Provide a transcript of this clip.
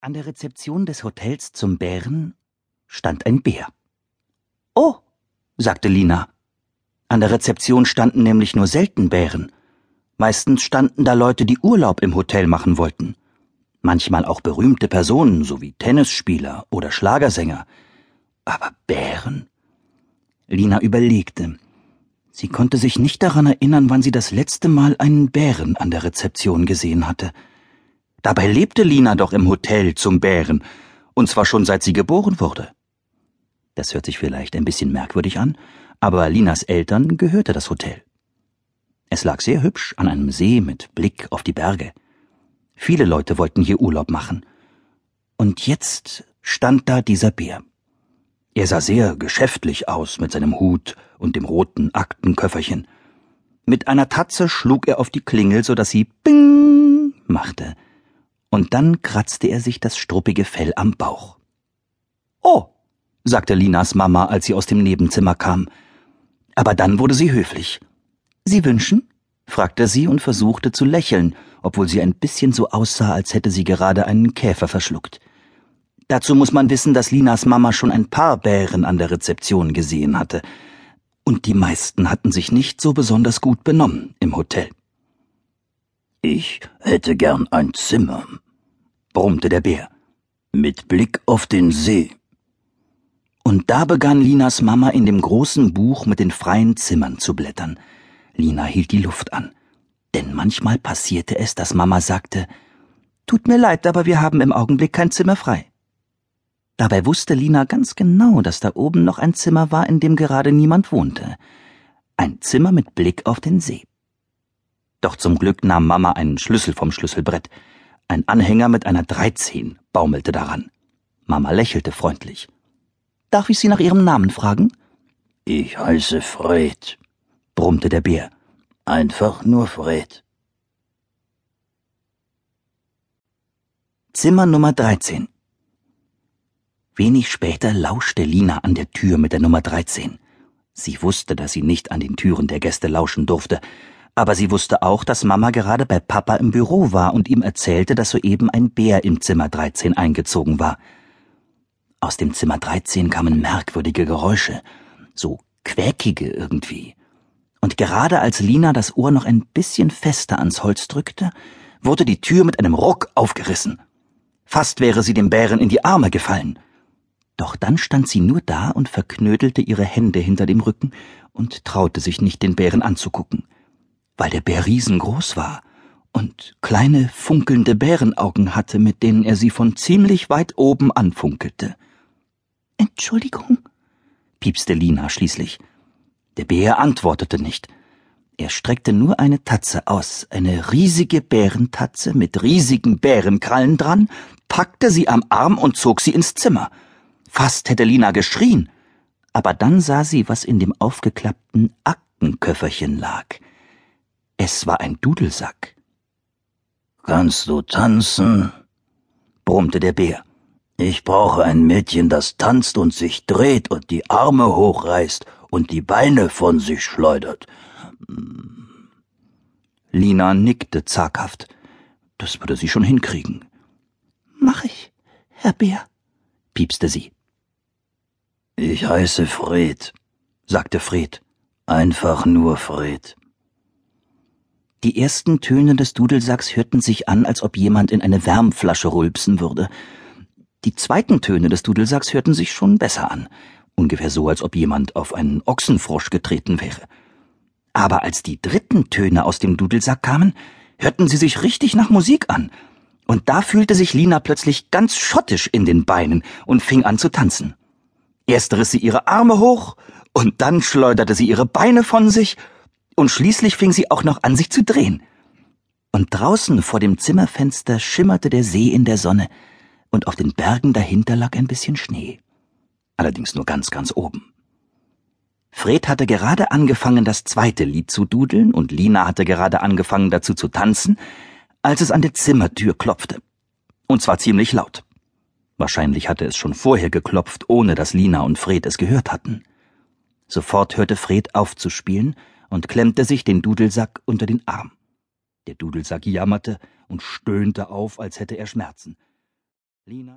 An der Rezeption des Hotels zum Bären stand ein Bär. Oh, sagte Lina. An der Rezeption standen nämlich nur selten Bären. Meistens standen da Leute, die Urlaub im Hotel machen wollten. Manchmal auch berühmte Personen, so wie Tennisspieler oder Schlagersänger. Aber Bären? Lina überlegte. Sie konnte sich nicht daran erinnern, wann sie das letzte Mal einen Bären an der Rezeption gesehen hatte. Dabei lebte Lina doch im Hotel zum Bären, und zwar schon seit sie geboren wurde. Das hört sich vielleicht ein bisschen merkwürdig an, aber Linas Eltern gehörte das Hotel. Es lag sehr hübsch an einem See mit Blick auf die Berge. Viele Leute wollten hier Urlaub machen. Und jetzt stand da dieser Bär. Er sah sehr geschäftlich aus mit seinem Hut und dem roten Aktenköfferchen. Mit einer Tatze schlug er auf die Klingel, so dass sie Bing machte und dann kratzte er sich das struppige Fell am Bauch. Oh, sagte Linas Mama, als sie aus dem Nebenzimmer kam. Aber dann wurde sie höflich. Sie wünschen? fragte sie und versuchte zu lächeln, obwohl sie ein bisschen so aussah, als hätte sie gerade einen Käfer verschluckt. Dazu muss man wissen, dass Linas Mama schon ein paar Bären an der Rezeption gesehen hatte. Und die meisten hatten sich nicht so besonders gut benommen im Hotel. Ich hätte gern ein Zimmer, brummte der Bär, mit Blick auf den See. Und da begann Linas Mama in dem großen Buch mit den freien Zimmern zu blättern. Lina hielt die Luft an. Denn manchmal passierte es, dass Mama sagte, Tut mir leid, aber wir haben im Augenblick kein Zimmer frei. Dabei wusste Lina ganz genau, dass da oben noch ein Zimmer war, in dem gerade niemand wohnte. Ein Zimmer mit Blick auf den See. Doch zum Glück nahm Mama einen Schlüssel vom Schlüsselbrett. Ein Anhänger mit einer Dreizehn baumelte daran. Mama lächelte freundlich. Darf ich Sie nach Ihrem Namen fragen? Ich heiße Fred, brummte der Bär. Einfach nur Fred. Zimmer Nummer 13. Wenig später lauschte Lina an der Tür mit der Nummer 13. Sie wusste, dass sie nicht an den Türen der Gäste lauschen durfte, aber sie wusste auch, dass Mama gerade bei Papa im Büro war und ihm erzählte, dass soeben ein Bär im Zimmer 13 eingezogen war. Aus dem Zimmer 13 kamen merkwürdige Geräusche, so quäkige irgendwie. Und gerade als Lina das Ohr noch ein bisschen fester ans Holz drückte, wurde die Tür mit einem Ruck aufgerissen. Fast wäre sie dem Bären in die Arme gefallen. Doch dann stand sie nur da und verknödelte ihre Hände hinter dem Rücken und traute sich nicht, den Bären anzugucken weil der Bär riesengroß war und kleine funkelnde Bärenaugen hatte, mit denen er sie von ziemlich weit oben anfunkelte. Entschuldigung, piepste Lina schließlich. Der Bär antwortete nicht. Er streckte nur eine Tatze aus, eine riesige Bärentatze mit riesigen Bärenkrallen dran, packte sie am Arm und zog sie ins Zimmer. Fast hätte Lina geschrien, aber dann sah sie, was in dem aufgeklappten Aktenköfferchen lag. Es war ein Dudelsack. Kannst du tanzen? brummte der Bär. Ich brauche ein Mädchen, das tanzt und sich dreht und die Arme hochreißt und die Beine von sich schleudert. Lina nickte zaghaft. Das würde sie schon hinkriegen. Mach ich, Herr Bär, piepste sie. Ich heiße Fred, sagte Fred. Einfach nur Fred. Die ersten Töne des Dudelsacks hörten sich an, als ob jemand in eine Wärmflasche rülpsen würde. Die zweiten Töne des Dudelsacks hörten sich schon besser an, ungefähr so, als ob jemand auf einen Ochsenfrosch getreten wäre. Aber als die dritten Töne aus dem Dudelsack kamen, hörten sie sich richtig nach Musik an, und da fühlte sich Lina plötzlich ganz schottisch in den Beinen und fing an zu tanzen. Erst riss sie ihre Arme hoch, und dann schleuderte sie ihre Beine von sich, und schließlich fing sie auch noch an, sich zu drehen. Und draußen vor dem Zimmerfenster schimmerte der See in der Sonne, und auf den Bergen dahinter lag ein bisschen Schnee. Allerdings nur ganz, ganz oben. Fred hatte gerade angefangen, das zweite Lied zu dudeln, und Lina hatte gerade angefangen, dazu zu tanzen, als es an der Zimmertür klopfte. Und zwar ziemlich laut. Wahrscheinlich hatte es schon vorher geklopft, ohne dass Lina und Fred es gehört hatten. Sofort hörte Fred auf zu spielen und klemmte sich den Dudelsack unter den Arm. Der Dudelsack jammerte und stöhnte auf, als hätte er Schmerzen. Lina